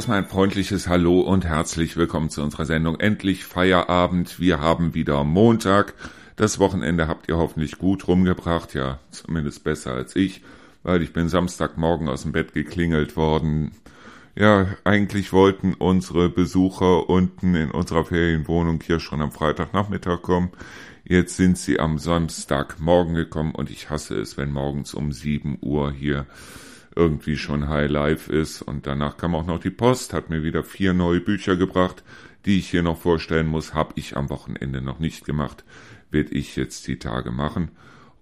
erstmal ein freundliches Hallo und herzlich willkommen zu unserer Sendung Endlich Feierabend. Wir haben wieder Montag. Das Wochenende habt ihr hoffentlich gut rumgebracht, ja, zumindest besser als ich, weil ich bin Samstagmorgen aus dem Bett geklingelt worden. Ja, eigentlich wollten unsere Besucher unten in unserer Ferienwohnung hier schon am Freitagnachmittag kommen. Jetzt sind sie am Samstagmorgen gekommen und ich hasse es, wenn morgens um 7 Uhr hier irgendwie schon High Life ist. Und danach kam auch noch die Post, hat mir wieder vier neue Bücher gebracht, die ich hier noch vorstellen muss. Habe ich am Wochenende noch nicht gemacht, werde ich jetzt die Tage machen.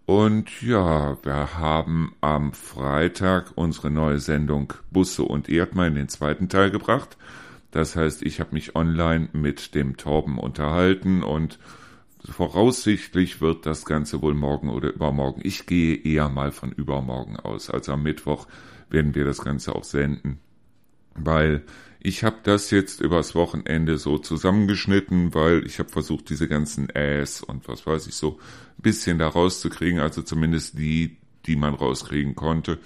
Und ja, wir haben am Freitag unsere neue Sendung Busse und Erdmann in den zweiten Teil gebracht. Das heißt, ich habe mich online mit dem Torben unterhalten und voraussichtlich wird das Ganze wohl morgen oder übermorgen. Ich gehe eher mal von übermorgen aus. Also am Mittwoch werden wir das Ganze auch senden. Weil ich habe das jetzt übers Wochenende so zusammengeschnitten, weil ich habe versucht, diese ganzen Äs und was weiß ich so ein bisschen da rauszukriegen, also zumindest die, die man rauskriegen konnte.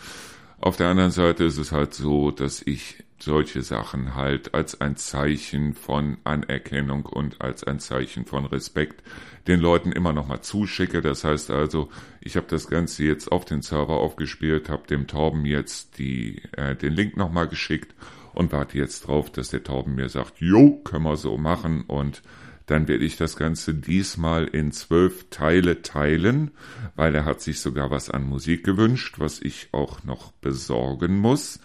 Auf der anderen Seite ist es halt so, dass ich solche Sachen halt als ein Zeichen von Anerkennung und als ein Zeichen von Respekt den Leuten immer noch mal zuschicke. Das heißt also, ich habe das Ganze jetzt auf den Server aufgespielt, habe dem Torben jetzt die, äh, den Link noch mal geschickt und warte jetzt drauf, dass der Torben mir sagt, jo, können wir so machen und dann werde ich das Ganze diesmal in zwölf Teile teilen, weil er hat sich sogar was an Musik gewünscht, was ich auch noch besorgen muss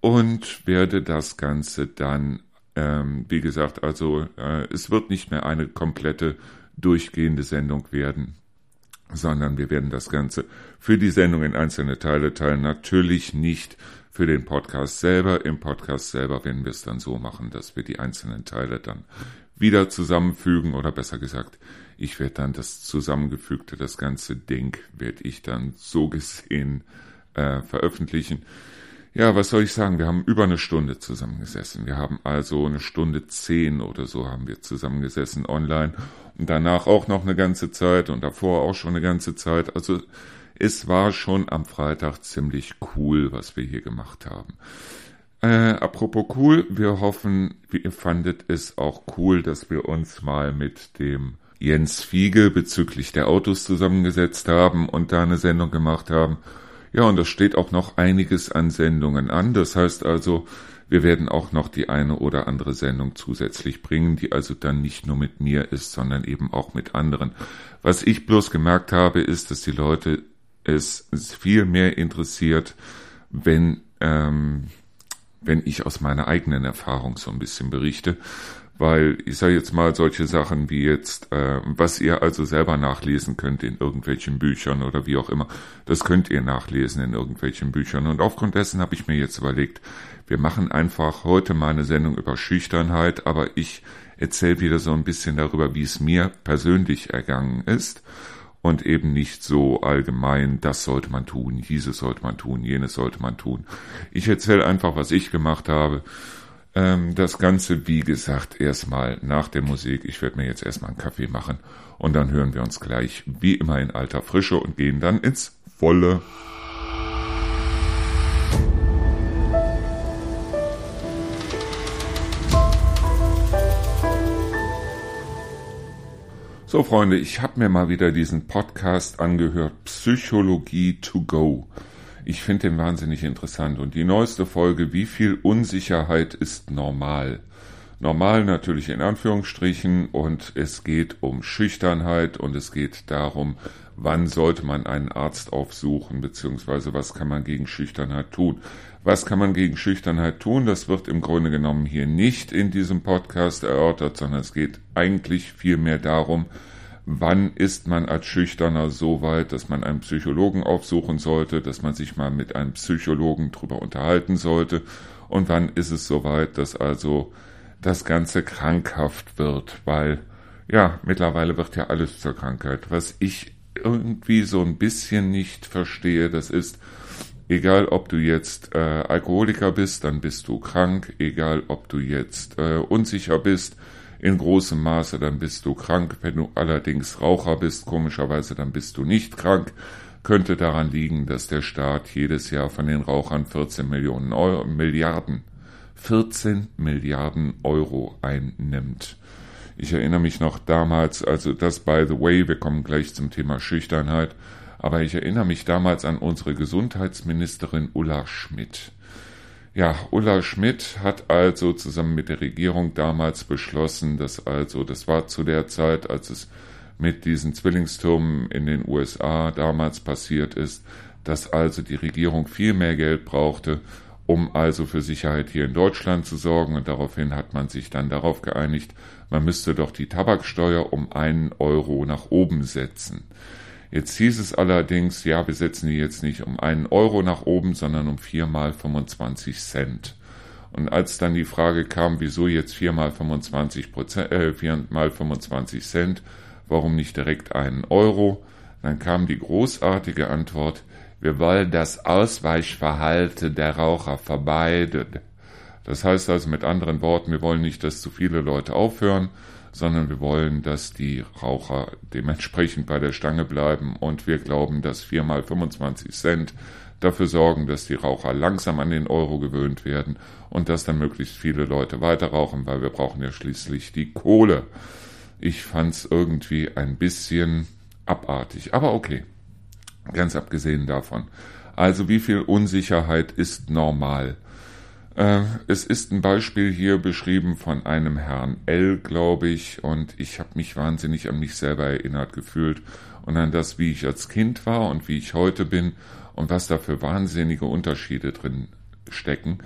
und werde das Ganze dann, ähm, wie gesagt, also äh, es wird nicht mehr eine komplette durchgehende Sendung werden, sondern wir werden das Ganze für die Sendung in einzelne Teile teilen. Natürlich nicht für den Podcast selber. Im Podcast selber werden wir es dann so machen, dass wir die einzelnen Teile dann wieder zusammenfügen oder besser gesagt, ich werde dann das zusammengefügte, das ganze Ding werde ich dann so gesehen äh, veröffentlichen. Ja, was soll ich sagen? Wir haben über eine Stunde zusammengesessen. Wir haben also eine Stunde zehn oder so haben wir zusammengesessen online und danach auch noch eine ganze Zeit und davor auch schon eine ganze Zeit. Also es war schon am Freitag ziemlich cool, was wir hier gemacht haben. Äh, apropos cool, wir hoffen, ihr fandet es auch cool, dass wir uns mal mit dem Jens Fiege bezüglich der Autos zusammengesetzt haben und da eine Sendung gemacht haben. Ja, und da steht auch noch einiges an Sendungen an. Das heißt also, wir werden auch noch die eine oder andere Sendung zusätzlich bringen, die also dann nicht nur mit mir ist, sondern eben auch mit anderen. Was ich bloß gemerkt habe, ist, dass die Leute es viel mehr interessiert, wenn, ähm, wenn ich aus meiner eigenen Erfahrung so ein bisschen berichte, weil ich sage jetzt mal solche Sachen wie jetzt, äh, was ihr also selber nachlesen könnt in irgendwelchen Büchern oder wie auch immer, das könnt ihr nachlesen in irgendwelchen Büchern. Und aufgrund dessen habe ich mir jetzt überlegt, wir machen einfach heute mal eine Sendung über Schüchternheit, aber ich erzähle wieder so ein bisschen darüber, wie es mir persönlich ergangen ist und eben nicht so allgemein, das sollte man tun, dieses sollte man tun, jenes sollte man tun. Ich erzähle einfach, was ich gemacht habe ähm, das Ganze, wie gesagt, erstmal nach der Musik. Ich werde mir jetzt erstmal einen Kaffee machen und dann hören wir uns gleich wie immer in alter Frische und gehen dann ins volle. So Freunde, ich habe mir mal wieder diesen Podcast angehört, Psychologie to go. Ich finde den wahnsinnig interessant. Und die neueste Folge, wie viel Unsicherheit ist normal? Normal natürlich in Anführungsstrichen und es geht um Schüchternheit und es geht darum, wann sollte man einen Arzt aufsuchen, beziehungsweise was kann man gegen Schüchternheit tun. Was kann man gegen Schüchternheit tun? Das wird im Grunde genommen hier nicht in diesem Podcast erörtert, sondern es geht eigentlich vielmehr darum, wann ist man als Schüchterner so weit, dass man einen Psychologen aufsuchen sollte, dass man sich mal mit einem Psychologen drüber unterhalten sollte? Und wann ist es so weit, dass also das Ganze krankhaft wird, weil ja, mittlerweile wird ja alles zur Krankheit. Was ich irgendwie so ein bisschen nicht verstehe, das ist, egal ob du jetzt äh, Alkoholiker bist, dann bist du krank, egal ob du jetzt äh, unsicher bist, in großem Maße, dann bist du krank. Wenn du allerdings Raucher bist, komischerweise, dann bist du nicht krank. Könnte daran liegen, dass der Staat jedes Jahr von den Rauchern 14 Millionen Euro, Milliarden, 14 Milliarden Euro einnimmt. Ich erinnere mich noch damals, also das by the way, wir kommen gleich zum Thema Schüchternheit, aber ich erinnere mich damals an unsere Gesundheitsministerin Ulla Schmidt. Ja, Ulla Schmidt hat also zusammen mit der Regierung damals beschlossen, dass also, das war zu der Zeit, als es mit diesen Zwillingstürmen in den USA damals passiert ist, dass also die Regierung viel mehr Geld brauchte, um also für Sicherheit hier in Deutschland zu sorgen. Und daraufhin hat man sich dann darauf geeinigt, man müsste doch die Tabaksteuer um einen Euro nach oben setzen. Jetzt hieß es allerdings, ja, wir setzen die jetzt nicht um einen Euro nach oben, sondern um viermal 25 Cent. Und als dann die Frage kam, wieso jetzt viermal 25 Prozent, äh, viermal 25 Cent, warum nicht direkt einen Euro, dann kam die großartige Antwort, wir wollen das Ausweichverhalten der Raucher vermeiden. Das heißt also mit anderen Worten, wir wollen nicht, dass zu viele Leute aufhören, sondern wir wollen, dass die Raucher dementsprechend bei der Stange bleiben und wir glauben, dass viermal 25 Cent dafür sorgen, dass die Raucher langsam an den Euro gewöhnt werden und dass dann möglichst viele Leute weiter rauchen, weil wir brauchen ja schließlich die Kohle. Ich fand's irgendwie ein bisschen abartig, aber okay. Ganz abgesehen davon. Also wie viel Unsicherheit ist normal? Äh, es ist ein Beispiel hier beschrieben von einem Herrn L, glaube ich, und ich habe mich wahnsinnig an mich selber erinnert gefühlt und an das, wie ich als Kind war und wie ich heute bin und was da für wahnsinnige Unterschiede drin stecken.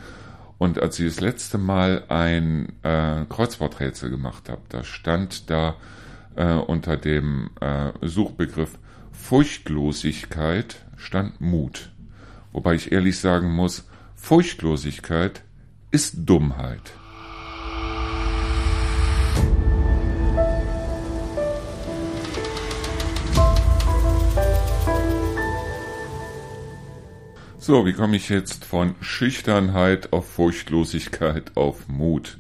Und als ich das letzte Mal ein äh, Kreuzworträtsel gemacht habe, da stand da äh, unter dem äh, Suchbegriff Furchtlosigkeit stand Mut. Wobei ich ehrlich sagen muss, Furchtlosigkeit ist Dummheit. So, wie komme ich jetzt von Schüchternheit auf Furchtlosigkeit auf Mut?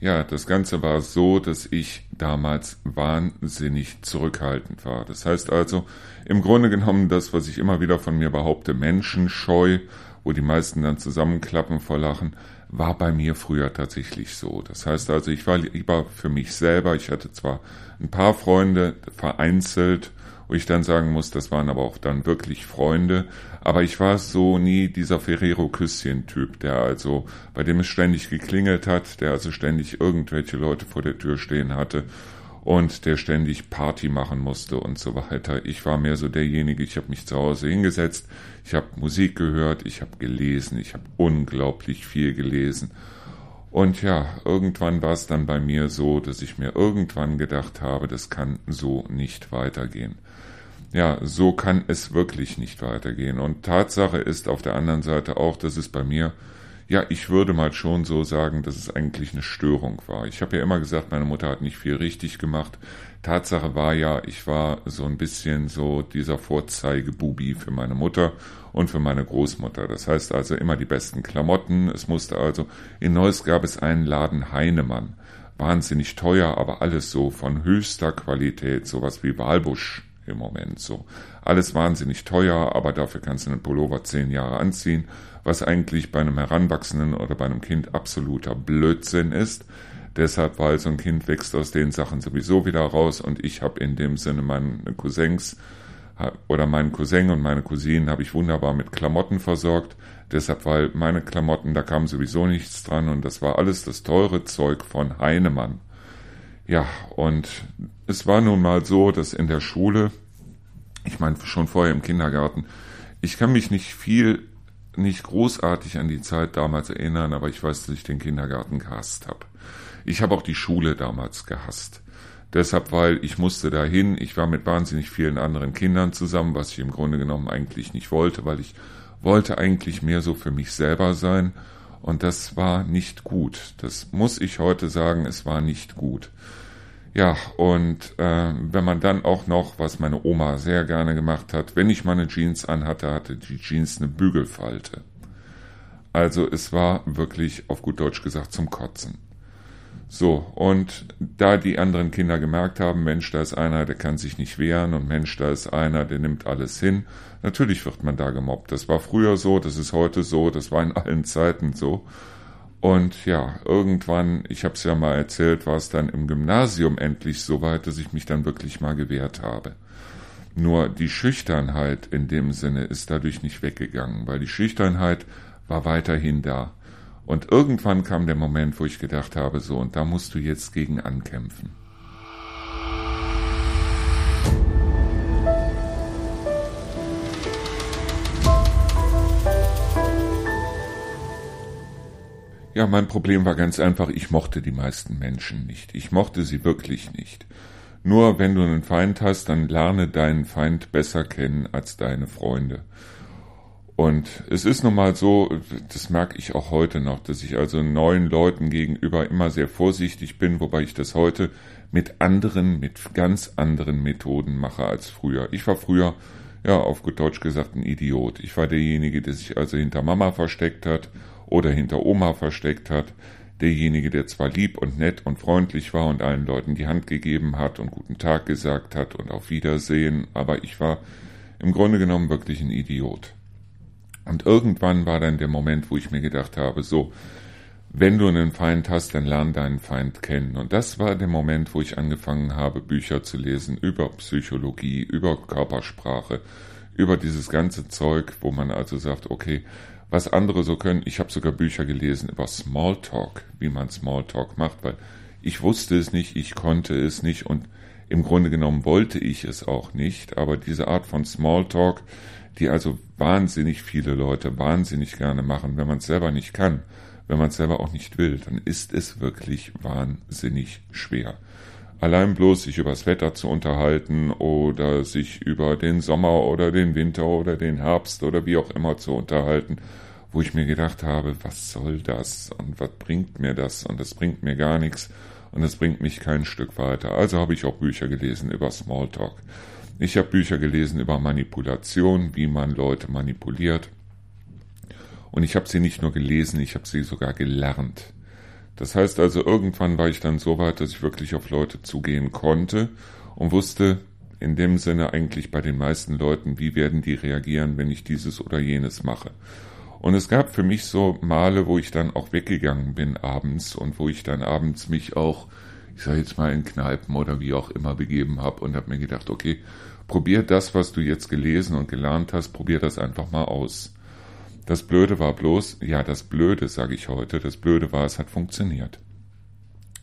Ja, das Ganze war so, dass ich damals wahnsinnig zurückhaltend war. Das heißt also, im Grunde genommen das, was ich immer wieder von mir behaupte, menschenscheu wo die meisten dann zusammenklappen vor Lachen, war bei mir früher tatsächlich so. Das heißt also, ich war lieber für mich selber. Ich hatte zwar ein paar Freunde vereinzelt, wo ich dann sagen muss, das waren aber auch dann wirklich Freunde, aber ich war so nie dieser Ferrero-Küsschen-Typ, der also, bei dem es ständig geklingelt hat, der also ständig irgendwelche Leute vor der Tür stehen hatte und der ständig Party machen musste und so weiter. Ich war mehr so derjenige, ich habe mich zu Hause hingesetzt, ich habe Musik gehört, ich habe gelesen, ich habe unglaublich viel gelesen. Und ja, irgendwann war es dann bei mir so, dass ich mir irgendwann gedacht habe, das kann so nicht weitergehen. Ja, so kann es wirklich nicht weitergehen. Und Tatsache ist auf der anderen Seite auch, dass es bei mir ja, ich würde mal schon so sagen, dass es eigentlich eine Störung war. Ich habe ja immer gesagt, meine Mutter hat nicht viel richtig gemacht. Tatsache war ja, ich war so ein bisschen so dieser Vorzeigebubi für meine Mutter und für meine Großmutter. Das heißt also immer die besten Klamotten. Es musste also, in Neuss gab es einen Laden Heinemann. Wahnsinnig teuer, aber alles so von höchster Qualität, sowas wie Walbusch im Moment so. Alles wahnsinnig teuer, aber dafür kannst du einen Pullover zehn Jahre anziehen was eigentlich bei einem Heranwachsenden oder bei einem Kind absoluter Blödsinn ist. Deshalb, weil so ein Kind wächst aus den Sachen sowieso wieder raus und ich habe in dem Sinne meine Cousins oder meinen Cousin und meine Cousinen habe ich wunderbar mit Klamotten versorgt. Deshalb, weil meine Klamotten, da kam sowieso nichts dran und das war alles das teure Zeug von Heinemann. Ja, und es war nun mal so, dass in der Schule, ich meine schon vorher im Kindergarten, ich kann mich nicht viel nicht großartig an die Zeit damals erinnern, aber ich weiß, dass ich den Kindergarten gehasst habe. Ich habe auch die Schule damals gehasst. Deshalb, weil ich musste dahin, ich war mit wahnsinnig vielen anderen Kindern zusammen, was ich im Grunde genommen eigentlich nicht wollte, weil ich wollte eigentlich mehr so für mich selber sein und das war nicht gut. Das muss ich heute sagen, es war nicht gut. Ja, und äh, wenn man dann auch noch, was meine Oma sehr gerne gemacht hat, wenn ich meine Jeans anhatte, hatte die Jeans eine Bügelfalte. Also es war wirklich, auf gut Deutsch gesagt, zum Kotzen. So, und da die anderen Kinder gemerkt haben, Mensch, da ist einer, der kann sich nicht wehren und Mensch, da ist einer, der nimmt alles hin, natürlich wird man da gemobbt. Das war früher so, das ist heute so, das war in allen Zeiten so. Und ja, irgendwann, ich habe es ja mal erzählt, war es dann im Gymnasium endlich so weit, dass ich mich dann wirklich mal gewehrt habe. Nur die Schüchternheit in dem Sinne ist dadurch nicht weggegangen, weil die Schüchternheit war weiterhin da. Und irgendwann kam der Moment, wo ich gedacht habe, so, und da musst du jetzt gegen ankämpfen. Ja, mein Problem war ganz einfach, ich mochte die meisten Menschen nicht. Ich mochte sie wirklich nicht. Nur wenn du einen Feind hast, dann lerne deinen Feind besser kennen als deine Freunde. Und es ist nun mal so, das merke ich auch heute noch, dass ich also neuen Leuten gegenüber immer sehr vorsichtig bin, wobei ich das heute mit anderen, mit ganz anderen Methoden mache als früher. Ich war früher, ja, auf gut Deutsch gesagt, ein Idiot. Ich war derjenige, der sich also hinter Mama versteckt hat oder hinter Oma versteckt hat, derjenige, der zwar lieb und nett und freundlich war und allen Leuten die Hand gegeben hat und guten Tag gesagt hat und auf Wiedersehen, aber ich war im Grunde genommen wirklich ein Idiot. Und irgendwann war dann der Moment, wo ich mir gedacht habe, so, wenn du einen Feind hast, dann lern deinen Feind kennen. Und das war der Moment, wo ich angefangen habe, Bücher zu lesen über Psychologie, über Körpersprache, über dieses ganze Zeug, wo man also sagt, okay, was andere so können. Ich habe sogar Bücher gelesen über Smalltalk, wie man Smalltalk macht, weil ich wusste es nicht, ich konnte es nicht und im Grunde genommen wollte ich es auch nicht, aber diese Art von Smalltalk, die also wahnsinnig viele Leute wahnsinnig gerne machen, wenn man es selber nicht kann, wenn man es selber auch nicht will, dann ist es wirklich wahnsinnig schwer. Allein bloß sich übers Wetter zu unterhalten oder sich über den Sommer oder den Winter oder den Herbst oder wie auch immer zu unterhalten, wo ich mir gedacht habe, was soll das und was bringt mir das und das bringt mir gar nichts und es bringt mich kein Stück weiter. Also habe ich auch Bücher gelesen über Smalltalk. Ich habe Bücher gelesen über Manipulation, wie man Leute manipuliert. Und ich habe sie nicht nur gelesen, ich habe sie sogar gelernt. Das heißt also, irgendwann war ich dann so weit, dass ich wirklich auf Leute zugehen konnte und wusste in dem Sinne eigentlich bei den meisten Leuten, wie werden die reagieren, wenn ich dieses oder jenes mache. Und es gab für mich so Male, wo ich dann auch weggegangen bin abends und wo ich dann abends mich auch, ich sage jetzt mal in Kneipen oder wie auch immer begeben habe und habe mir gedacht, okay, probier das, was du jetzt gelesen und gelernt hast, probier das einfach mal aus. Das Blöde war bloß, ja, das Blöde, sage ich heute, das Blöde war, es hat funktioniert.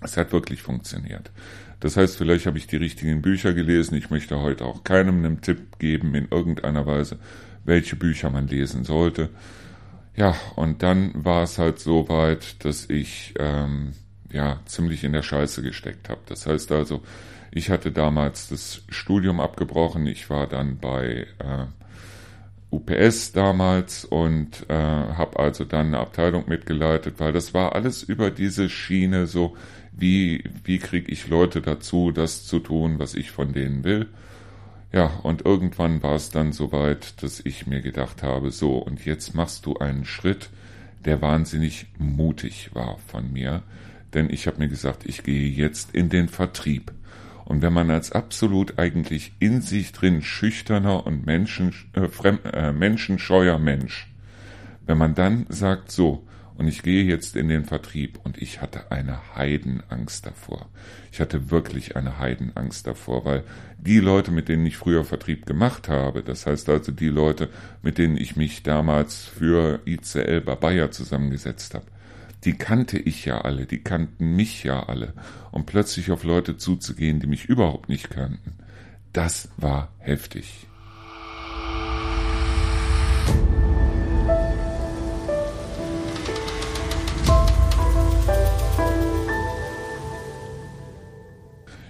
Es hat wirklich funktioniert. Das heißt, vielleicht habe ich die richtigen Bücher gelesen. Ich möchte heute auch keinem einen Tipp geben in irgendeiner Weise, welche Bücher man lesen sollte. Ja, und dann war es halt so weit, dass ich ähm, ja ziemlich in der Scheiße gesteckt habe. Das heißt also, ich hatte damals das Studium abgebrochen. Ich war dann bei äh, UPS damals und äh, habe also dann eine Abteilung mitgeleitet, weil das war alles über diese Schiene so, wie, wie kriege ich Leute dazu, das zu tun, was ich von denen will. Ja, und irgendwann war es dann soweit, dass ich mir gedacht habe, so, und jetzt machst du einen Schritt, der wahnsinnig mutig war von mir, denn ich habe mir gesagt, ich gehe jetzt in den Vertrieb. Und wenn man als absolut eigentlich in sich drin schüchterner und Menschen, äh, fremd, äh, menschenscheuer Mensch, wenn man dann sagt so, und ich gehe jetzt in den Vertrieb und ich hatte eine Heidenangst davor. Ich hatte wirklich eine Heidenangst davor, weil die Leute, mit denen ich früher Vertrieb gemacht habe, das heißt also die Leute, mit denen ich mich damals für ICL bei Bayer zusammengesetzt habe, die kannte ich ja alle, die kannten mich ja alle. Und plötzlich auf Leute zuzugehen, die mich überhaupt nicht kannten, das war heftig.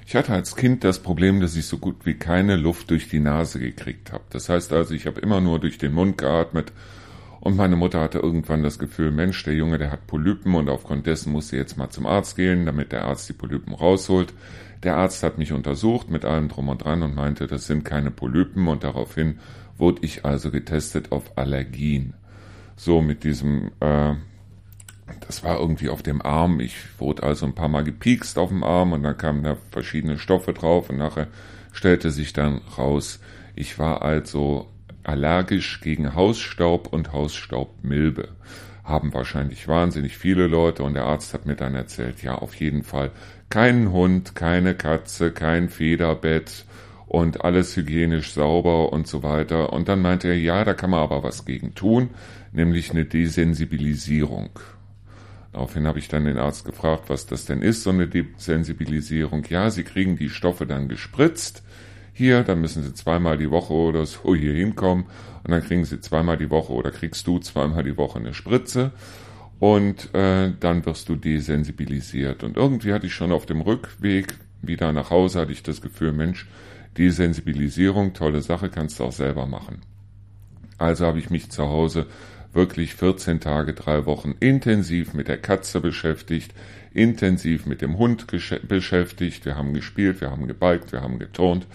Ich hatte als Kind das Problem, dass ich so gut wie keine Luft durch die Nase gekriegt habe. Das heißt also, ich habe immer nur durch den Mund geatmet und meine Mutter hatte irgendwann das Gefühl, Mensch, der Junge, der hat Polypen und aufgrund dessen muss sie jetzt mal zum Arzt gehen, damit der Arzt die Polypen rausholt. Der Arzt hat mich untersucht mit allem drum und dran und meinte, das sind keine Polypen und daraufhin wurde ich also getestet auf Allergien. So mit diesem, äh, das war irgendwie auf dem Arm. Ich wurde also ein paar Mal gepiekst auf dem Arm und dann kamen da verschiedene Stoffe drauf und nachher stellte sich dann raus, ich war also allergisch gegen Hausstaub und Hausstaubmilbe. haben wahrscheinlich wahnsinnig viele Leute und der Arzt hat mir dann erzählt, ja, auf jeden Fall keinen Hund, keine Katze, kein Federbett und alles hygienisch sauber und so weiter. Und dann meinte er, ja, da kann man aber was gegen tun, nämlich eine Desensibilisierung. Daraufhin habe ich dann den Arzt gefragt, was das denn ist, so eine Desensibilisierung. Ja, Sie kriegen die Stoffe dann gespritzt. Hier, dann müssen Sie zweimal die Woche oder so hier hinkommen und dann kriegen Sie zweimal die Woche oder kriegst du zweimal die Woche eine Spritze und äh, dann wirst du desensibilisiert. Und irgendwie hatte ich schon auf dem Rückweg wieder nach Hause, hatte ich das Gefühl, Mensch, Desensibilisierung, tolle Sache, kannst du auch selber machen. Also habe ich mich zu Hause wirklich 14 Tage, drei Wochen intensiv mit der Katze beschäftigt, intensiv mit dem Hund beschäftigt. Wir haben gespielt, wir haben gebiked, wir haben geturnt.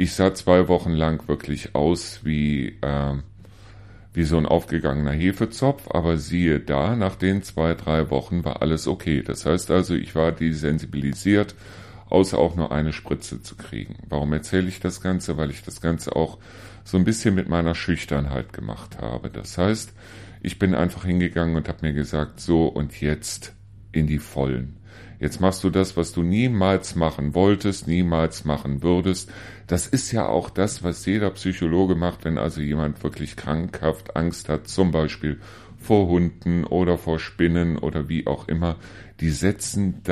Ich sah zwei Wochen lang wirklich aus wie, äh, wie so ein aufgegangener Hefezopf, aber siehe da, nach den zwei, drei Wochen war alles okay. Das heißt also, ich war desensibilisiert, außer auch nur eine Spritze zu kriegen. Warum erzähle ich das Ganze? Weil ich das Ganze auch so ein bisschen mit meiner Schüchternheit gemacht habe. Das heißt, ich bin einfach hingegangen und habe mir gesagt, so und jetzt in die Vollen. Jetzt machst du das, was du niemals machen wolltest, niemals machen würdest. Das ist ja auch das, was jeder Psychologe macht, wenn also jemand wirklich krankhaft Angst hat, zum Beispiel vor Hunden oder vor Spinnen oder wie auch immer. Die setzen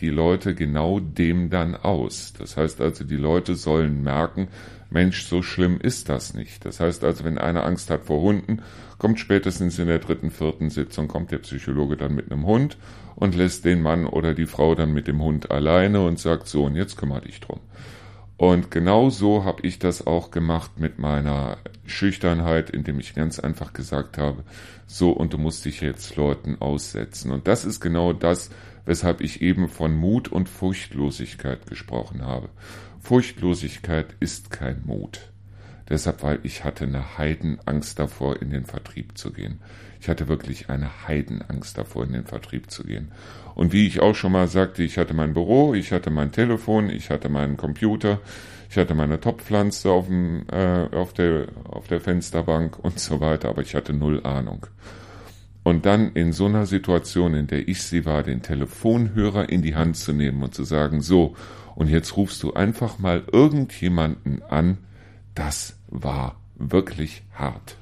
die Leute genau dem dann aus. Das heißt also, die Leute sollen merken, Mensch, so schlimm ist das nicht. Das heißt also, wenn einer Angst hat vor Hunden, kommt spätestens in der dritten, vierten Sitzung, kommt der Psychologe dann mit einem Hund und lässt den Mann oder die Frau dann mit dem Hund alleine und sagt so, und jetzt kümmere dich drum. Und genau so habe ich das auch gemacht mit meiner Schüchternheit, indem ich ganz einfach gesagt habe, so und du musst dich jetzt Leuten aussetzen. Und das ist genau das, weshalb ich eben von Mut und Furchtlosigkeit gesprochen habe. Furchtlosigkeit ist kein Mut. Deshalb, weil ich hatte eine Heidenangst davor, in den Vertrieb zu gehen. Ich hatte wirklich eine Heidenangst davor, in den Vertrieb zu gehen. Und wie ich auch schon mal sagte, ich hatte mein Büro, ich hatte mein Telefon, ich hatte meinen Computer, ich hatte meine Topfpflanze auf, dem, äh, auf, der, auf der Fensterbank und so weiter, aber ich hatte null Ahnung. Und dann in so einer Situation, in der ich sie war, den Telefonhörer in die Hand zu nehmen und zu sagen, so, und jetzt rufst du einfach mal irgendjemanden an, das war wirklich hart.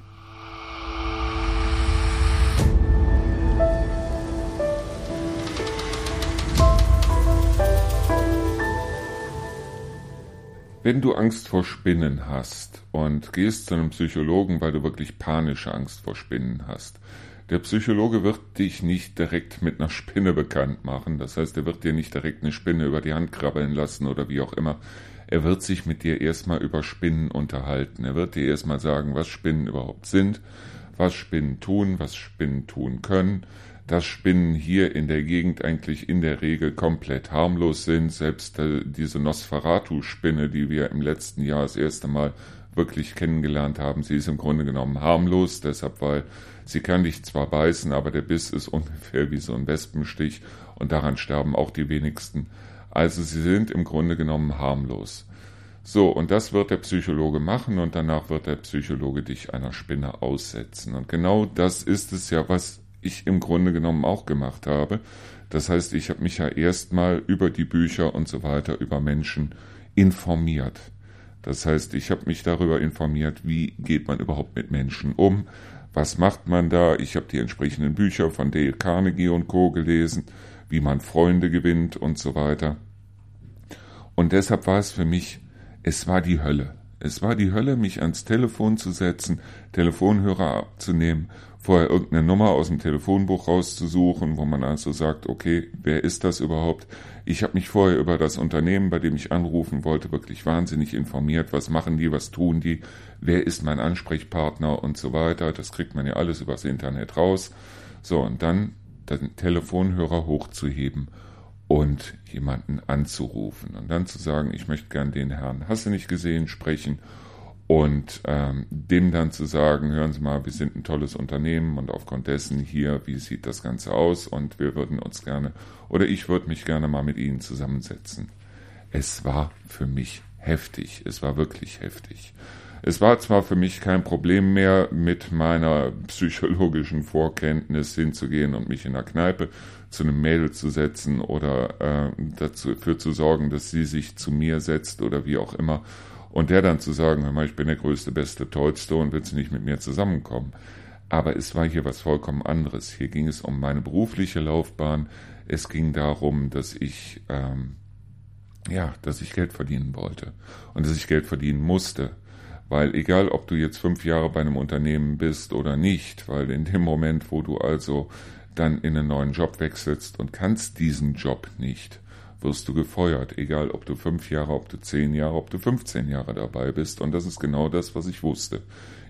Wenn du Angst vor Spinnen hast und gehst zu einem Psychologen, weil du wirklich panische Angst vor Spinnen hast, der Psychologe wird dich nicht direkt mit einer Spinne bekannt machen. Das heißt, er wird dir nicht direkt eine Spinne über die Hand krabbeln lassen oder wie auch immer. Er wird sich mit dir erstmal über Spinnen unterhalten. Er wird dir erstmal sagen, was Spinnen überhaupt sind, was Spinnen tun, was Spinnen tun können, dass Spinnen hier in der Gegend eigentlich in der Regel komplett harmlos sind. Selbst äh, diese Nosferatu-Spinne, die wir im letzten Jahr das erste Mal wirklich kennengelernt haben, sie ist im Grunde genommen harmlos, deshalb weil sie kann dich zwar beißen, aber der Biss ist ungefähr wie so ein Wespenstich und daran sterben auch die wenigsten. Also sie sind im Grunde genommen harmlos. So, und das wird der Psychologe machen und danach wird der Psychologe dich einer Spinne aussetzen. Und genau das ist es ja, was ich im Grunde genommen auch gemacht habe. Das heißt, ich habe mich ja erstmal über die Bücher und so weiter über Menschen informiert. Das heißt, ich habe mich darüber informiert, wie geht man überhaupt mit Menschen um, was macht man da. Ich habe die entsprechenden Bücher von Dale Carnegie und Co gelesen, wie man Freunde gewinnt und so weiter. Und deshalb war es für mich, es war die Hölle. Es war die Hölle, mich ans Telefon zu setzen, Telefonhörer abzunehmen vorher irgendeine Nummer aus dem Telefonbuch rauszusuchen, wo man also sagt, okay, wer ist das überhaupt? Ich habe mich vorher über das Unternehmen, bei dem ich anrufen wollte, wirklich wahnsinnig informiert. Was machen die, was tun die, wer ist mein Ansprechpartner und so weiter. Das kriegt man ja alles übers Internet raus. So, und dann den Telefonhörer hochzuheben und jemanden anzurufen und dann zu sagen, ich möchte gern den Herrn, hast du nicht gesehen, sprechen und ähm, dem dann zu sagen, hören Sie mal, wir sind ein tolles Unternehmen und aufgrund dessen hier, wie sieht das Ganze aus und wir würden uns gerne oder ich würde mich gerne mal mit Ihnen zusammensetzen. Es war für mich heftig, es war wirklich heftig. Es war zwar für mich kein Problem mehr, mit meiner psychologischen Vorkenntnis hinzugehen und mich in der Kneipe zu einem Mädel zu setzen oder äh, dafür zu sorgen, dass sie sich zu mir setzt oder wie auch immer. Und der dann zu sagen, hör mal, ich bin der größte, beste, tollste und willst nicht mit mir zusammenkommen. Aber es war hier was vollkommen anderes. Hier ging es um meine berufliche Laufbahn. Es ging darum, dass ich, ähm, ja, dass ich Geld verdienen wollte und dass ich Geld verdienen musste. Weil egal, ob du jetzt fünf Jahre bei einem Unternehmen bist oder nicht, weil in dem Moment, wo du also dann in einen neuen Job wechselst und kannst diesen Job nicht, wirst du gefeuert, egal ob du fünf Jahre, ob du zehn Jahre, ob du 15 Jahre dabei bist. Und das ist genau das, was ich wusste.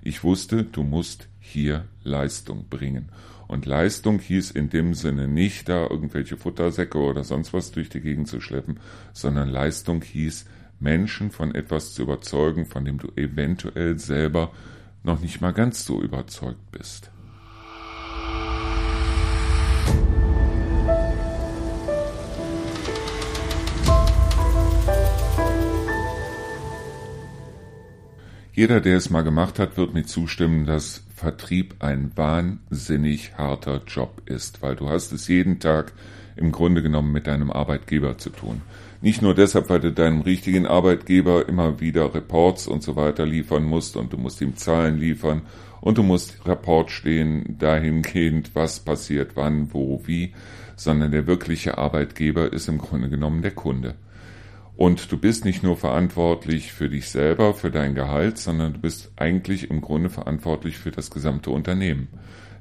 Ich wusste, du musst hier Leistung bringen. Und Leistung hieß in dem Sinne nicht, da irgendwelche Futtersäcke oder sonst was durch die Gegend zu schleppen, sondern Leistung hieß, Menschen von etwas zu überzeugen, von dem du eventuell selber noch nicht mal ganz so überzeugt bist. Jeder, der es mal gemacht hat, wird mir zustimmen, dass Vertrieb ein wahnsinnig harter Job ist, weil du hast es jeden Tag im Grunde genommen mit deinem Arbeitgeber zu tun. Nicht nur deshalb, weil du deinem richtigen Arbeitgeber immer wieder Reports und so weiter liefern musst und du musst ihm Zahlen liefern und du musst Rapport stehen dahingehend, was passiert, wann, wo, wie, sondern der wirkliche Arbeitgeber ist im Grunde genommen der Kunde. Und du bist nicht nur verantwortlich für dich selber, für dein Gehalt, sondern du bist eigentlich im Grunde verantwortlich für das gesamte Unternehmen.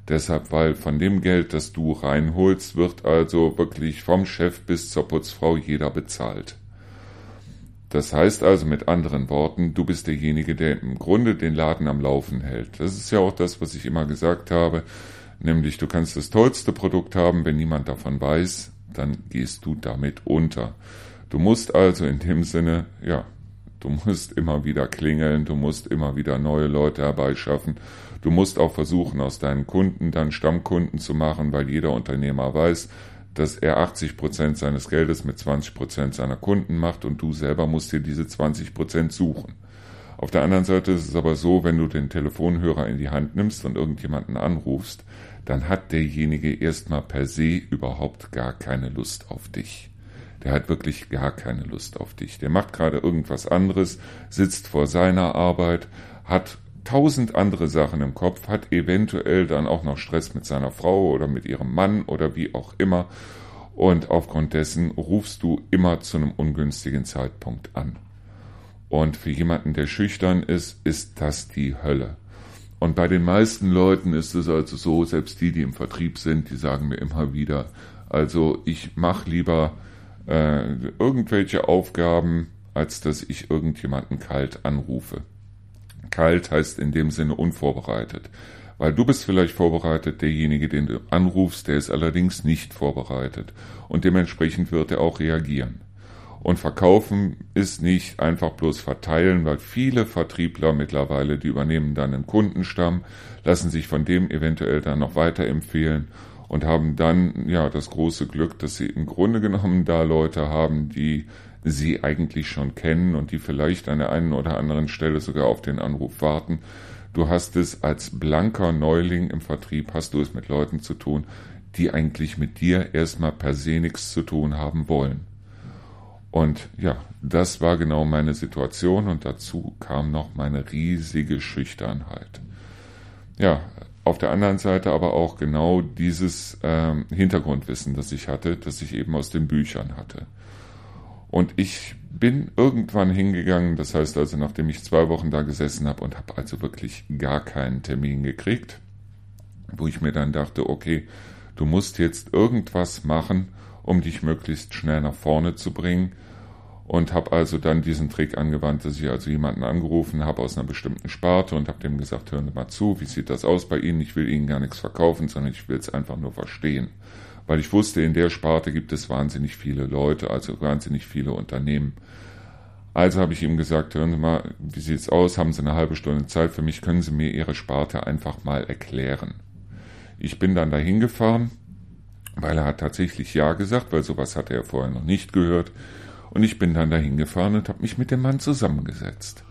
Deshalb, weil von dem Geld, das du reinholst, wird also wirklich vom Chef bis zur Putzfrau jeder bezahlt. Das heißt also mit anderen Worten, du bist derjenige, der im Grunde den Laden am Laufen hält. Das ist ja auch das, was ich immer gesagt habe, nämlich du kannst das tollste Produkt haben, wenn niemand davon weiß, dann gehst du damit unter. Du musst also in dem Sinne, ja, du musst immer wieder klingeln, du musst immer wieder neue Leute herbeischaffen. Du musst auch versuchen, aus deinen Kunden dann Stammkunden zu machen, weil jeder Unternehmer weiß, dass er 80 Prozent seines Geldes mit 20 Prozent seiner Kunden macht und du selber musst dir diese 20 Prozent suchen. Auf der anderen Seite ist es aber so, wenn du den Telefonhörer in die Hand nimmst und irgendjemanden anrufst, dann hat derjenige erstmal per se überhaupt gar keine Lust auf dich der hat wirklich gar keine Lust auf dich. Der macht gerade irgendwas anderes, sitzt vor seiner Arbeit, hat tausend andere Sachen im Kopf, hat eventuell dann auch noch Stress mit seiner Frau oder mit ihrem Mann oder wie auch immer. Und aufgrund dessen rufst du immer zu einem ungünstigen Zeitpunkt an. Und für jemanden, der schüchtern ist, ist das die Hölle. Und bei den meisten Leuten ist es also so, selbst die, die im Vertrieb sind, die sagen mir immer wieder, also ich mach lieber äh, irgendwelche Aufgaben, als dass ich irgendjemanden kalt anrufe. Kalt heißt in dem Sinne unvorbereitet. Weil du bist vielleicht vorbereitet, derjenige, den du anrufst, der ist allerdings nicht vorbereitet. Und dementsprechend wird er auch reagieren. Und verkaufen ist nicht einfach bloß verteilen, weil viele Vertriebler mittlerweile, die übernehmen dann einen Kundenstamm, lassen sich von dem eventuell dann noch weiterempfehlen und haben dann ja das große Glück, dass sie im Grunde genommen da Leute haben, die sie eigentlich schon kennen und die vielleicht an der einen oder anderen Stelle sogar auf den Anruf warten. Du hast es als blanker Neuling im Vertrieb, hast du es mit Leuten zu tun, die eigentlich mit dir erstmal per se nichts zu tun haben wollen. Und ja, das war genau meine Situation und dazu kam noch meine riesige Schüchternheit. Ja, auf der anderen Seite aber auch genau dieses ähm, Hintergrundwissen, das ich hatte, das ich eben aus den Büchern hatte. Und ich bin irgendwann hingegangen, das heißt also, nachdem ich zwei Wochen da gesessen habe und habe also wirklich gar keinen Termin gekriegt, wo ich mir dann dachte, okay, du musst jetzt irgendwas machen, um dich möglichst schnell nach vorne zu bringen und habe also dann diesen Trick angewandt, dass ich also jemanden angerufen habe aus einer bestimmten Sparte und habe dem gesagt, hören Sie mal zu, wie sieht das aus bei Ihnen? Ich will Ihnen gar nichts verkaufen, sondern ich will es einfach nur verstehen. Weil ich wusste, in der Sparte gibt es wahnsinnig viele Leute, also wahnsinnig viele Unternehmen. Also habe ich ihm gesagt, hören Sie mal, wie sieht's aus? Haben Sie eine halbe Stunde Zeit für mich? Können Sie mir Ihre Sparte einfach mal erklären? Ich bin dann dahin gefahren, weil er hat tatsächlich Ja gesagt, weil sowas hatte er vorher noch nicht gehört. Und ich bin dann dahin gefahren und habe mich mit dem Mann zusammengesetzt.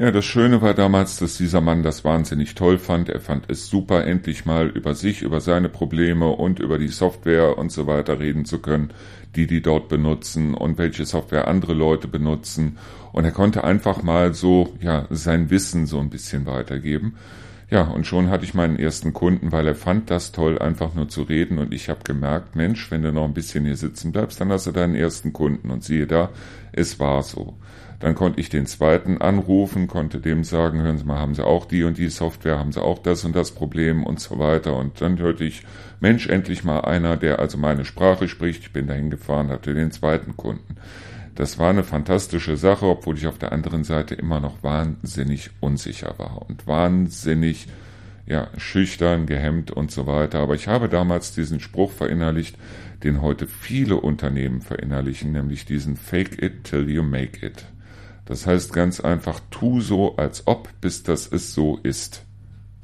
Ja, das Schöne war damals, dass dieser Mann das wahnsinnig toll fand. Er fand es super, endlich mal über sich, über seine Probleme und über die Software und so weiter reden zu können, die die dort benutzen und welche Software andere Leute benutzen. Und er konnte einfach mal so, ja, sein Wissen so ein bisschen weitergeben. Ja, und schon hatte ich meinen ersten Kunden, weil er fand das toll, einfach nur zu reden. Und ich habe gemerkt, Mensch, wenn du noch ein bisschen hier sitzen bleibst, dann hast du deinen ersten Kunden. Und siehe da, es war so. Dann konnte ich den zweiten anrufen, konnte dem sagen, hören Sie mal, haben Sie auch die und die Software, haben Sie auch das und das Problem und so weiter. Und dann hörte ich, Mensch, endlich mal einer, der also meine Sprache spricht. Ich bin dahin gefahren, hatte den zweiten Kunden. Das war eine fantastische Sache, obwohl ich auf der anderen Seite immer noch wahnsinnig unsicher war und wahnsinnig ja, schüchtern, gehemmt und so weiter. Aber ich habe damals diesen Spruch verinnerlicht, den heute viele Unternehmen verinnerlichen, nämlich diesen Fake it till you make it. Das heißt ganz einfach, tu so, als ob, bis das es so ist.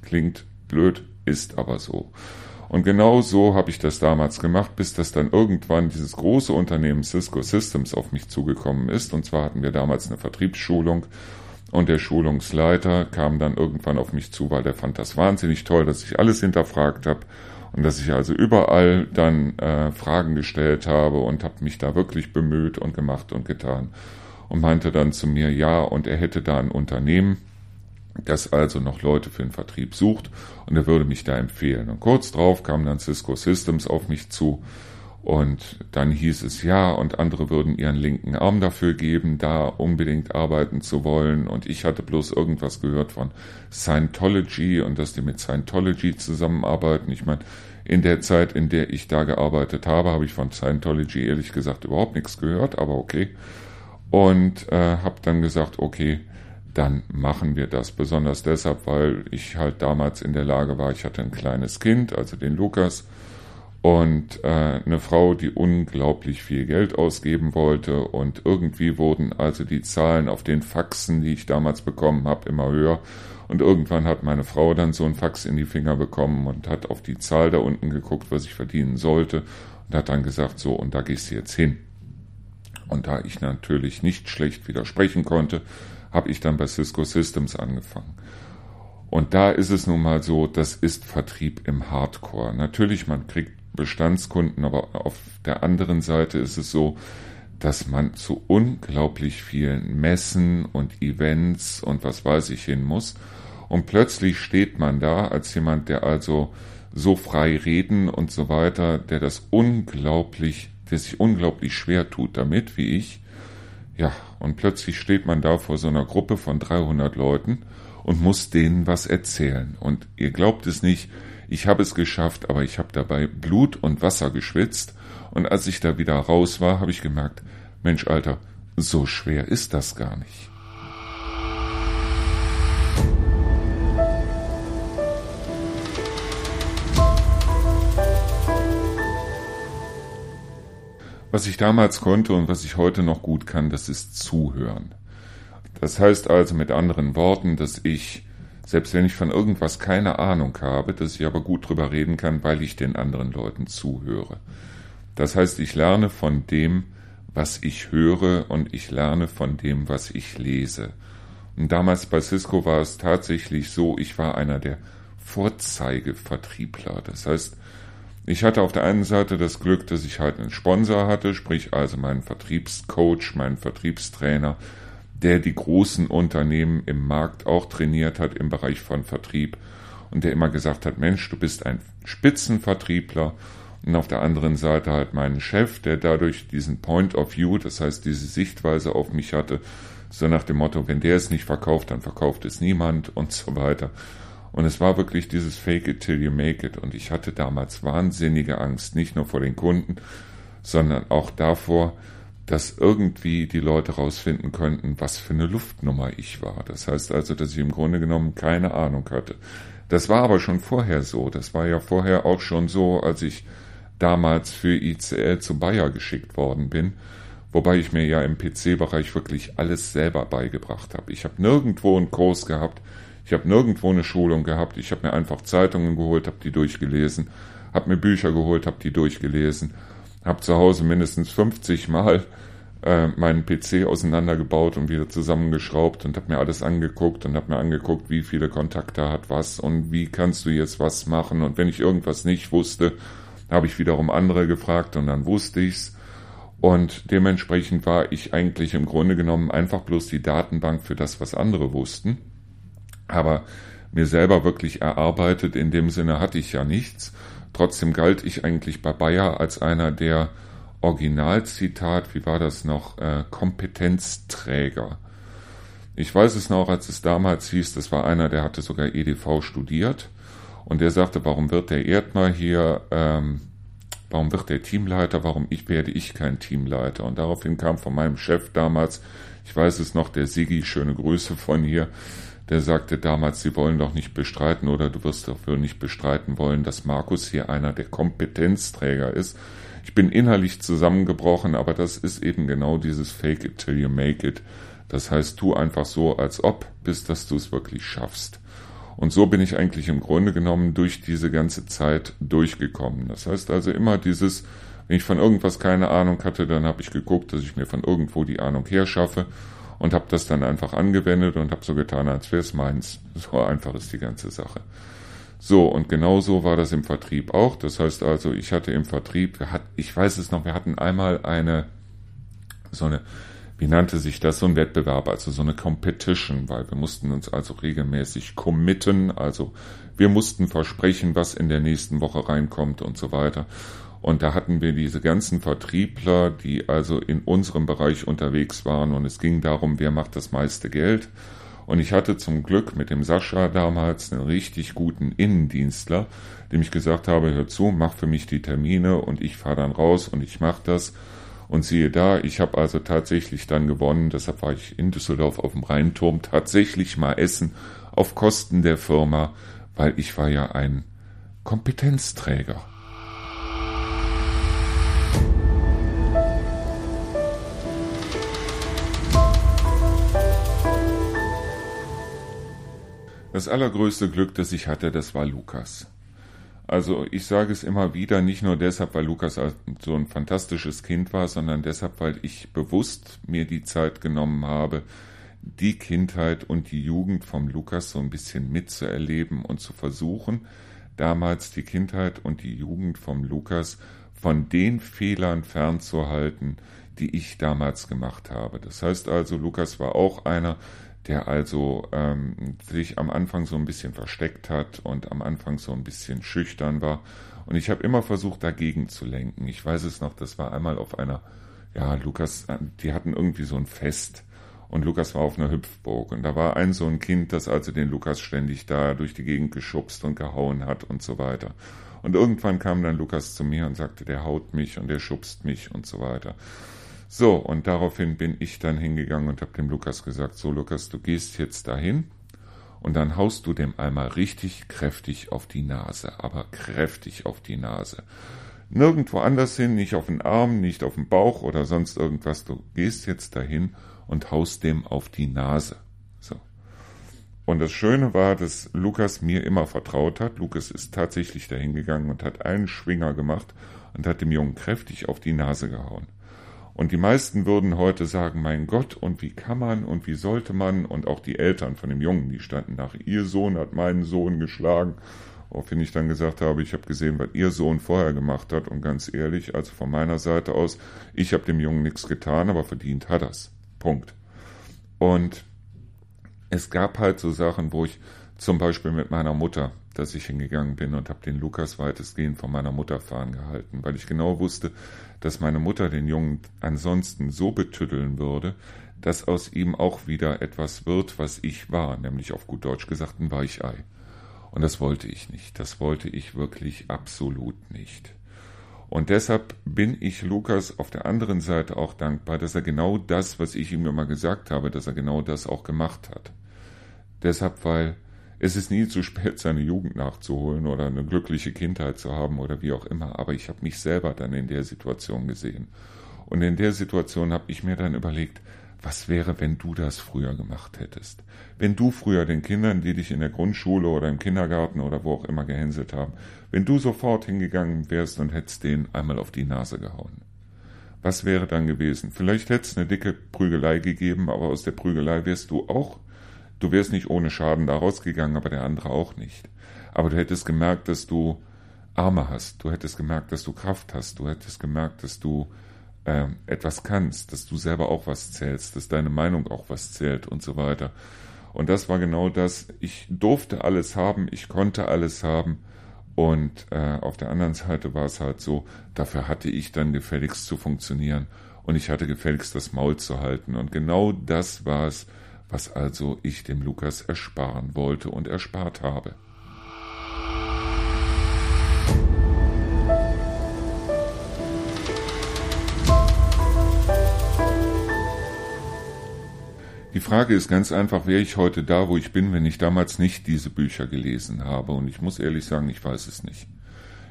Klingt blöd, ist aber so. Und genau so habe ich das damals gemacht, bis das dann irgendwann dieses große Unternehmen Cisco Systems auf mich zugekommen ist. Und zwar hatten wir damals eine Vertriebsschulung und der Schulungsleiter kam dann irgendwann auf mich zu, weil der fand das wahnsinnig toll, dass ich alles hinterfragt habe und dass ich also überall dann äh, Fragen gestellt habe und habe mich da wirklich bemüht und gemacht und getan und meinte dann zu mir, ja, und er hätte da ein Unternehmen, das also noch Leute für den Vertrieb sucht und er würde mich da empfehlen. Und kurz drauf kam dann Cisco Systems auf mich zu und dann hieß es ja und andere würden ihren linken Arm dafür geben, da unbedingt arbeiten zu wollen und ich hatte bloß irgendwas gehört von Scientology und dass die mit Scientology zusammenarbeiten. Ich meine, in der Zeit, in der ich da gearbeitet habe, habe ich von Scientology ehrlich gesagt überhaupt nichts gehört, aber okay und äh, habe dann gesagt, okay, dann machen wir das. Besonders deshalb, weil ich halt damals in der Lage war, ich hatte ein kleines Kind, also den Lukas, und äh, eine Frau, die unglaublich viel Geld ausgeben wollte. Und irgendwie wurden also die Zahlen auf den Faxen, die ich damals bekommen habe, immer höher. Und irgendwann hat meine Frau dann so ein Fax in die Finger bekommen und hat auf die Zahl da unten geguckt, was ich verdienen sollte. Und hat dann gesagt, so, und da gehst du jetzt hin. Und da ich natürlich nicht schlecht widersprechen konnte, habe ich dann bei Cisco Systems angefangen. Und da ist es nun mal so, das ist Vertrieb im Hardcore. Natürlich, man kriegt Bestandskunden, aber auf der anderen Seite ist es so, dass man zu unglaublich vielen Messen und Events und was weiß ich hin muss. Und plötzlich steht man da als jemand, der also so frei reden und so weiter, der das unglaublich der sich unglaublich schwer tut damit, wie ich. Ja, und plötzlich steht man da vor so einer Gruppe von 300 Leuten und muss denen was erzählen. Und ihr glaubt es nicht, ich habe es geschafft, aber ich habe dabei Blut und Wasser geschwitzt. Und als ich da wieder raus war, habe ich gemerkt, Mensch, Alter, so schwer ist das gar nicht. Was ich damals konnte und was ich heute noch gut kann, das ist zuhören. Das heißt also mit anderen Worten, dass ich, selbst wenn ich von irgendwas keine Ahnung habe, dass ich aber gut drüber reden kann, weil ich den anderen Leuten zuhöre. Das heißt, ich lerne von dem, was ich höre und ich lerne von dem, was ich lese. Und damals bei Cisco war es tatsächlich so, ich war einer der Vorzeigevertriebler. Das heißt, ich hatte auf der einen Seite das Glück, dass ich halt einen Sponsor hatte, sprich also meinen Vertriebscoach, meinen Vertriebstrainer, der die großen Unternehmen im Markt auch trainiert hat im Bereich von Vertrieb und der immer gesagt hat, Mensch, du bist ein Spitzenvertriebler und auf der anderen Seite halt meinen Chef, der dadurch diesen Point of View, das heißt diese Sichtweise auf mich hatte, so nach dem Motto, wenn der es nicht verkauft, dann verkauft es niemand und so weiter. Und es war wirklich dieses Fake it till you make it. Und ich hatte damals wahnsinnige Angst, nicht nur vor den Kunden, sondern auch davor, dass irgendwie die Leute rausfinden könnten, was für eine Luftnummer ich war. Das heißt also, dass ich im Grunde genommen keine Ahnung hatte. Das war aber schon vorher so. Das war ja vorher auch schon so, als ich damals für ICL zu Bayer geschickt worden bin, wobei ich mir ja im PC-Bereich wirklich alles selber beigebracht habe. Ich habe nirgendwo einen Kurs gehabt, ich habe nirgendwo eine Schulung gehabt. Ich habe mir einfach Zeitungen geholt, habe die durchgelesen, habe mir Bücher geholt, habe die durchgelesen, habe zu Hause mindestens 50 Mal äh, meinen PC auseinandergebaut und wieder zusammengeschraubt und habe mir alles angeguckt und habe mir angeguckt, wie viele Kontakte hat was und wie kannst du jetzt was machen. Und wenn ich irgendwas nicht wusste, habe ich wiederum andere gefragt und dann wusste ich's. Und dementsprechend war ich eigentlich im Grunde genommen einfach bloß die Datenbank für das, was andere wussten. Aber mir selber wirklich erarbeitet, in dem Sinne hatte ich ja nichts. Trotzdem galt ich eigentlich bei Bayer als einer der Originalzitat, wie war das noch, äh, Kompetenzträger. Ich weiß es noch, als es damals hieß, das war einer, der hatte sogar EDV studiert und der sagte, warum wird der Erdmer hier, ähm, warum wird der Teamleiter, warum ich werde ich kein Teamleiter? Und daraufhin kam von meinem Chef damals, ich weiß es noch, der Sigi, schöne Grüße von hier, der sagte damals, sie wollen doch nicht bestreiten oder du wirst doch wohl nicht bestreiten wollen, dass Markus hier einer der Kompetenzträger ist. Ich bin innerlich zusammengebrochen, aber das ist eben genau dieses Fake it till you make it. Das heißt, tu einfach so, als ob, bis dass du es wirklich schaffst. Und so bin ich eigentlich im Grunde genommen durch diese ganze Zeit durchgekommen. Das heißt also immer dieses, wenn ich von irgendwas keine Ahnung hatte, dann habe ich geguckt, dass ich mir von irgendwo die Ahnung herschaffe und habe das dann einfach angewendet und habe so getan, als wäre es meins. So einfach ist die ganze Sache. So, und genauso war das im Vertrieb auch. Das heißt also, ich hatte im Vertrieb, wir hatten, ich weiß es noch, wir hatten einmal eine, so eine, wie nannte sich das, so ein Wettbewerb, also so eine Competition, weil wir mussten uns also regelmäßig committen, also wir mussten versprechen, was in der nächsten Woche reinkommt und so weiter. Und da hatten wir diese ganzen Vertriebler, die also in unserem Bereich unterwegs waren und es ging darum, wer macht das meiste Geld. Und ich hatte zum Glück mit dem Sascha damals einen richtig guten Innendienstler, dem ich gesagt habe, hör zu, mach für mich die Termine und ich fahre dann raus und ich mach das. Und siehe da, ich habe also tatsächlich dann gewonnen, deshalb war ich in Düsseldorf auf dem Rheinturm tatsächlich mal essen auf Kosten der Firma, weil ich war ja ein Kompetenzträger. Das allergrößte Glück, das ich hatte, das war Lukas. Also ich sage es immer wieder, nicht nur deshalb, weil Lukas so ein fantastisches Kind war, sondern deshalb, weil ich bewusst mir die Zeit genommen habe, die Kindheit und die Jugend vom Lukas so ein bisschen mitzuerleben und zu versuchen, damals die Kindheit und die Jugend vom Lukas von den Fehlern fernzuhalten, die ich damals gemacht habe. Das heißt also, Lukas war auch einer, der also ähm, sich am Anfang so ein bisschen versteckt hat und am Anfang so ein bisschen schüchtern war. Und ich habe immer versucht, dagegen zu lenken. Ich weiß es noch, das war einmal auf einer, ja, Lukas, die hatten irgendwie so ein Fest und Lukas war auf einer Hüpfburg und da war ein so ein Kind, das also den Lukas ständig da durch die Gegend geschubst und gehauen hat und so weiter. Und irgendwann kam dann Lukas zu mir und sagte, der haut mich und der schubst mich und so weiter. So, und daraufhin bin ich dann hingegangen und habe dem Lukas gesagt, so Lukas, du gehst jetzt dahin und dann haust du dem einmal richtig kräftig auf die Nase, aber kräftig auf die Nase. Nirgendwo anders hin, nicht auf den Arm, nicht auf den Bauch oder sonst irgendwas. Du gehst jetzt dahin und haust dem auf die Nase. So. Und das Schöne war, dass Lukas mir immer vertraut hat. Lukas ist tatsächlich dahin gegangen und hat einen Schwinger gemacht und hat dem Jungen kräftig auf die Nase gehauen. Und die meisten würden heute sagen, mein Gott, und wie kann man und wie sollte man, und auch die Eltern von dem Jungen, die standen nach, ihr Sohn hat meinen Sohn geschlagen, woraufhin ich dann gesagt habe, ich habe gesehen, was ihr Sohn vorher gemacht hat, und ganz ehrlich, also von meiner Seite aus, ich habe dem Jungen nichts getan, aber verdient hat er's. Punkt. Und es gab halt so Sachen, wo ich zum Beispiel mit meiner Mutter, dass ich hingegangen bin und habe den Lukas weitestgehend von meiner Mutter fahren gehalten, weil ich genau wusste, dass meine Mutter den Jungen ansonsten so betüddeln würde, dass aus ihm auch wieder etwas wird, was ich war, nämlich auf gut Deutsch gesagt ein Weichei. Und das wollte ich nicht, das wollte ich wirklich absolut nicht. Und deshalb bin ich Lukas auf der anderen Seite auch dankbar, dass er genau das, was ich ihm immer gesagt habe, dass er genau das auch gemacht hat. Deshalb, weil es ist nie zu spät, seine Jugend nachzuholen oder eine glückliche Kindheit zu haben oder wie auch immer, aber ich habe mich selber dann in der Situation gesehen. Und in der Situation habe ich mir dann überlegt, was wäre, wenn du das früher gemacht hättest? Wenn du früher den Kindern, die dich in der Grundschule oder im Kindergarten oder wo auch immer gehänselt haben, wenn du sofort hingegangen wärst und hättest denen einmal auf die Nase gehauen. Was wäre dann gewesen? Vielleicht hätte es eine dicke Prügelei gegeben, aber aus der Prügelei wärst du auch, du wärst nicht ohne Schaden da rausgegangen, aber der andere auch nicht. Aber du hättest gemerkt, dass du Arme hast, du hättest gemerkt, dass du Kraft hast, du hättest gemerkt, dass du äh, etwas kannst, dass du selber auch was zählst, dass deine Meinung auch was zählt und so weiter. Und das war genau das. Ich durfte alles haben, ich konnte alles haben. Und äh, auf der anderen Seite war es halt so, dafür hatte ich dann gefälligst zu funktionieren und ich hatte gefälligst das Maul zu halten. Und genau das war es, was also ich dem Lukas ersparen wollte und erspart habe. Die Frage ist ganz einfach, wäre ich heute da, wo ich bin, wenn ich damals nicht diese Bücher gelesen habe? Und ich muss ehrlich sagen, ich weiß es nicht.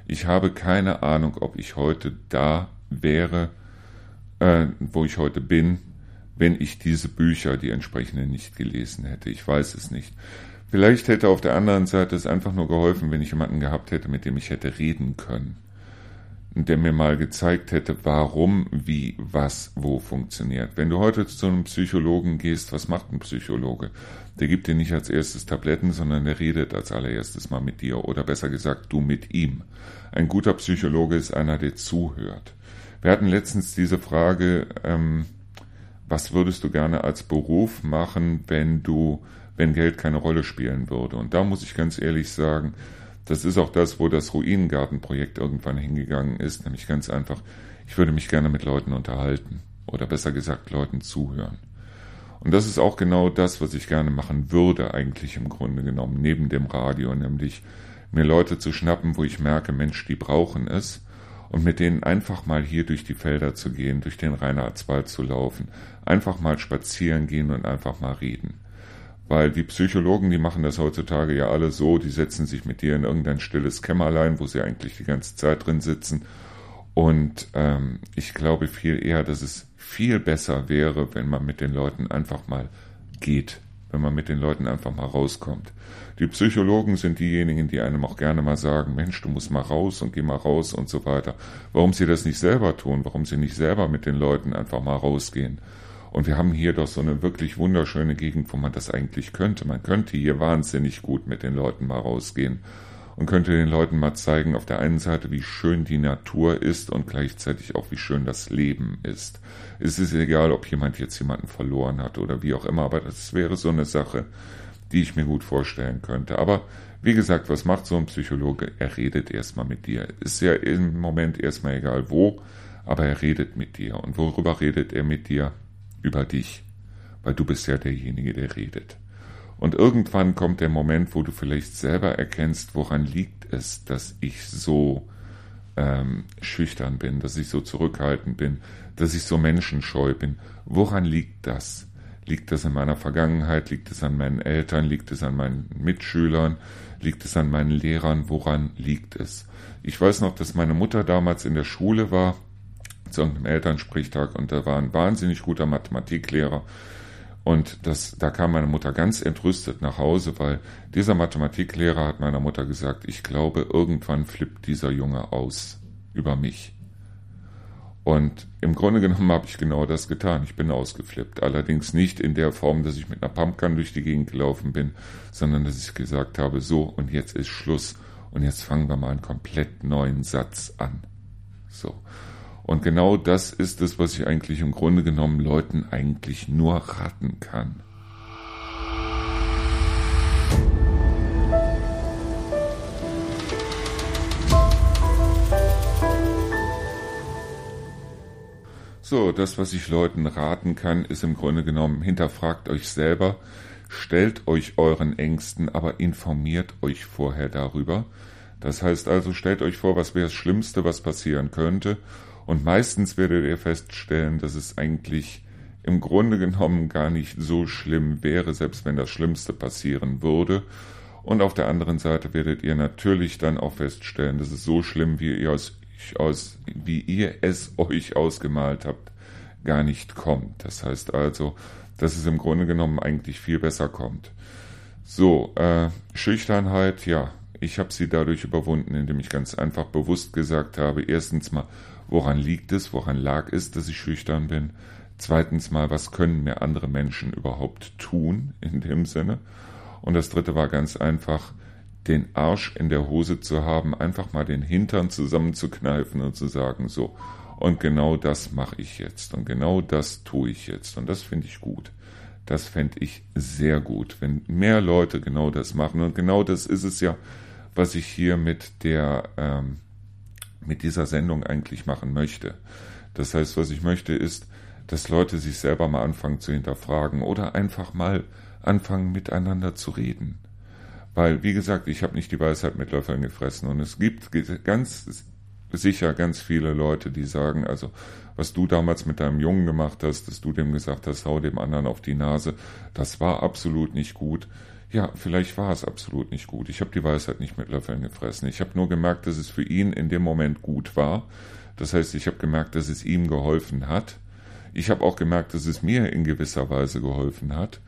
Ich habe keine Ahnung, ob ich heute da wäre, äh, wo ich heute bin, wenn ich diese Bücher, die entsprechenden, nicht gelesen hätte. Ich weiß es nicht. Vielleicht hätte auf der anderen Seite es einfach nur geholfen, wenn ich jemanden gehabt hätte, mit dem ich hätte reden können der mir mal gezeigt hätte, warum, wie, was, wo funktioniert. Wenn du heute zu einem Psychologen gehst, was macht ein Psychologe? Der gibt dir nicht als erstes Tabletten, sondern der redet als allererstes mal mit dir oder besser gesagt, du mit ihm. Ein guter Psychologe ist einer, der zuhört. Wir hatten letztens diese Frage, ähm, was würdest du gerne als Beruf machen, wenn du, wenn Geld keine Rolle spielen würde? Und da muss ich ganz ehrlich sagen, das ist auch das, wo das Ruinengartenprojekt irgendwann hingegangen ist, nämlich ganz einfach, ich würde mich gerne mit Leuten unterhalten oder besser gesagt Leuten zuhören. Und das ist auch genau das, was ich gerne machen würde, eigentlich im Grunde genommen, neben dem Radio, nämlich mir Leute zu schnappen, wo ich merke, Mensch, die brauchen es, und mit denen einfach mal hier durch die Felder zu gehen, durch den Reinhardswald zu laufen, einfach mal spazieren gehen und einfach mal reden. Weil die Psychologen, die machen das heutzutage ja alle so, die setzen sich mit dir in irgendein stilles Kämmerlein, wo sie eigentlich die ganze Zeit drin sitzen. Und ähm, ich glaube viel eher, dass es viel besser wäre, wenn man mit den Leuten einfach mal geht, wenn man mit den Leuten einfach mal rauskommt. Die Psychologen sind diejenigen, die einem auch gerne mal sagen, Mensch, du musst mal raus und geh mal raus und so weiter. Warum sie das nicht selber tun, warum sie nicht selber mit den Leuten einfach mal rausgehen und wir haben hier doch so eine wirklich wunderschöne Gegend, wo man das eigentlich könnte. Man könnte hier wahnsinnig gut mit den Leuten mal rausgehen und könnte den Leuten mal zeigen, auf der einen Seite, wie schön die Natur ist und gleichzeitig auch, wie schön das Leben ist. Es ist egal, ob jemand jetzt jemanden verloren hat oder wie auch immer, aber das wäre so eine Sache, die ich mir gut vorstellen könnte. Aber wie gesagt, was macht so ein Psychologe? Er redet erstmal mit dir. Ist ja im Moment erstmal egal wo, aber er redet mit dir. Und worüber redet er mit dir? über dich, weil du bist ja derjenige, der redet. Und irgendwann kommt der Moment, wo du vielleicht selber erkennst, woran liegt es, dass ich so ähm, schüchtern bin, dass ich so zurückhaltend bin, dass ich so menschenscheu bin. Woran liegt das? Liegt das an meiner Vergangenheit? Liegt es an meinen Eltern? Liegt es an meinen Mitschülern? Liegt es an meinen Lehrern? Woran liegt es? Ich weiß noch, dass meine Mutter damals in der Schule war zu irgendeinem Elternsprichtag und da war ein wahnsinnig guter Mathematiklehrer. Und das, da kam meine Mutter ganz entrüstet nach Hause, weil dieser Mathematiklehrer hat meiner Mutter gesagt, ich glaube, irgendwann flippt dieser Junge aus über mich. Und im Grunde genommen habe ich genau das getan. Ich bin ausgeflippt. Allerdings nicht in der Form, dass ich mit einer Pumpgun durch die Gegend gelaufen bin, sondern dass ich gesagt habe, so, und jetzt ist Schluss. Und jetzt fangen wir mal einen komplett neuen Satz an. So. Und genau das ist es, was ich eigentlich im Grunde genommen Leuten eigentlich nur raten kann. So, das, was ich Leuten raten kann, ist im Grunde genommen, hinterfragt euch selber, stellt euch euren Ängsten, aber informiert euch vorher darüber. Das heißt also, stellt euch vor, was wäre das Schlimmste, was passieren könnte, und meistens werdet ihr feststellen, dass es eigentlich im Grunde genommen gar nicht so schlimm wäre, selbst wenn das Schlimmste passieren würde. Und auf der anderen Seite werdet ihr natürlich dann auch feststellen, dass es so schlimm, wie ihr, aus, aus, wie ihr es euch ausgemalt habt, gar nicht kommt. Das heißt also, dass es im Grunde genommen eigentlich viel besser kommt. So, äh, Schüchternheit, ja, ich habe sie dadurch überwunden, indem ich ganz einfach bewusst gesagt habe, erstens mal, woran liegt es, woran lag es, dass ich schüchtern bin? Zweitens mal, was können mir andere Menschen überhaupt tun in dem Sinne? Und das dritte war ganz einfach, den Arsch in der Hose zu haben, einfach mal den Hintern zusammenzukneifen und zu sagen, so, und genau das mache ich jetzt und genau das tue ich jetzt und das finde ich gut. Das fände ich sehr gut, wenn mehr Leute genau das machen und genau das ist es ja, was ich hier mit der ähm, mit dieser Sendung eigentlich machen möchte. Das heißt, was ich möchte ist, dass Leute sich selber mal anfangen zu hinterfragen oder einfach mal anfangen miteinander zu reden. Weil, wie gesagt, ich habe nicht die Weisheit mit Löffeln gefressen und es gibt ganz sicher ganz viele Leute, die sagen, also was du damals mit deinem Jungen gemacht hast, dass du dem gesagt hast, hau dem anderen auf die Nase, das war absolut nicht gut. Ja, vielleicht war es absolut nicht gut. Ich habe die Weisheit nicht mit Löffeln gefressen. Ich habe nur gemerkt, dass es für ihn in dem Moment gut war. Das heißt, ich habe gemerkt, dass es ihm geholfen hat. Ich habe auch gemerkt, dass es mir in gewisser Weise geholfen hat.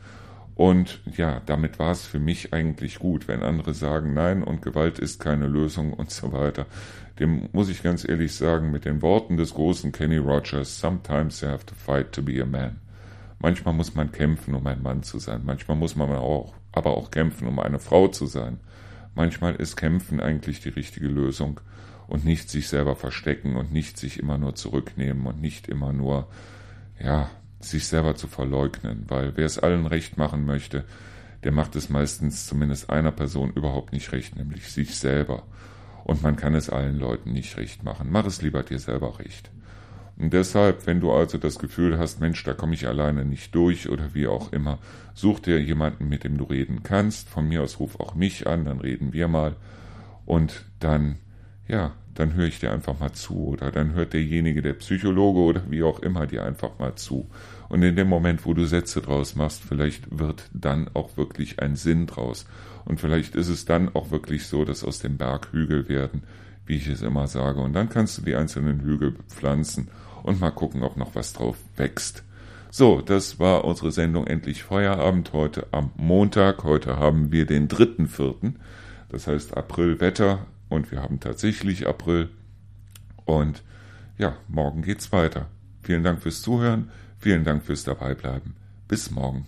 Und ja, damit war es für mich eigentlich gut, wenn andere sagen, nein, und Gewalt ist keine Lösung und so weiter. Dem muss ich ganz ehrlich sagen, mit den Worten des großen Kenny Rogers, sometimes you have to fight to be a man. Manchmal muss man kämpfen, um ein Mann zu sein. Manchmal muss man auch, aber auch kämpfen, um eine Frau zu sein. Manchmal ist Kämpfen eigentlich die richtige Lösung und nicht sich selber verstecken und nicht sich immer nur zurücknehmen und nicht immer nur ja, sich selber zu verleugnen, weil wer es allen recht machen möchte, der macht es meistens zumindest einer Person überhaupt nicht recht, nämlich sich selber. Und man kann es allen Leuten nicht recht machen. Mach es lieber dir selber recht. Und deshalb, wenn du also das Gefühl hast, Mensch, da komme ich alleine nicht durch oder wie auch immer, such dir jemanden, mit dem du reden kannst. Von mir aus ruf auch mich an, dann reden wir mal. Und dann, ja, dann höre ich dir einfach mal zu oder dann hört derjenige, der Psychologe oder wie auch immer dir einfach mal zu. Und in dem Moment, wo du Sätze draus machst, vielleicht wird dann auch wirklich ein Sinn draus. Und vielleicht ist es dann auch wirklich so, dass aus dem Berg Hügel werden, wie ich es immer sage. Und dann kannst du die einzelnen Hügel bepflanzen und mal gucken, ob noch was drauf wächst. So, das war unsere Sendung Endlich Feierabend heute am Montag. Heute haben wir den dritten Vierten. Das heißt Aprilwetter und wir haben tatsächlich April. Und ja, morgen geht's weiter. Vielen Dank fürs Zuhören. Vielen Dank fürs Dabeibleiben. Bis morgen.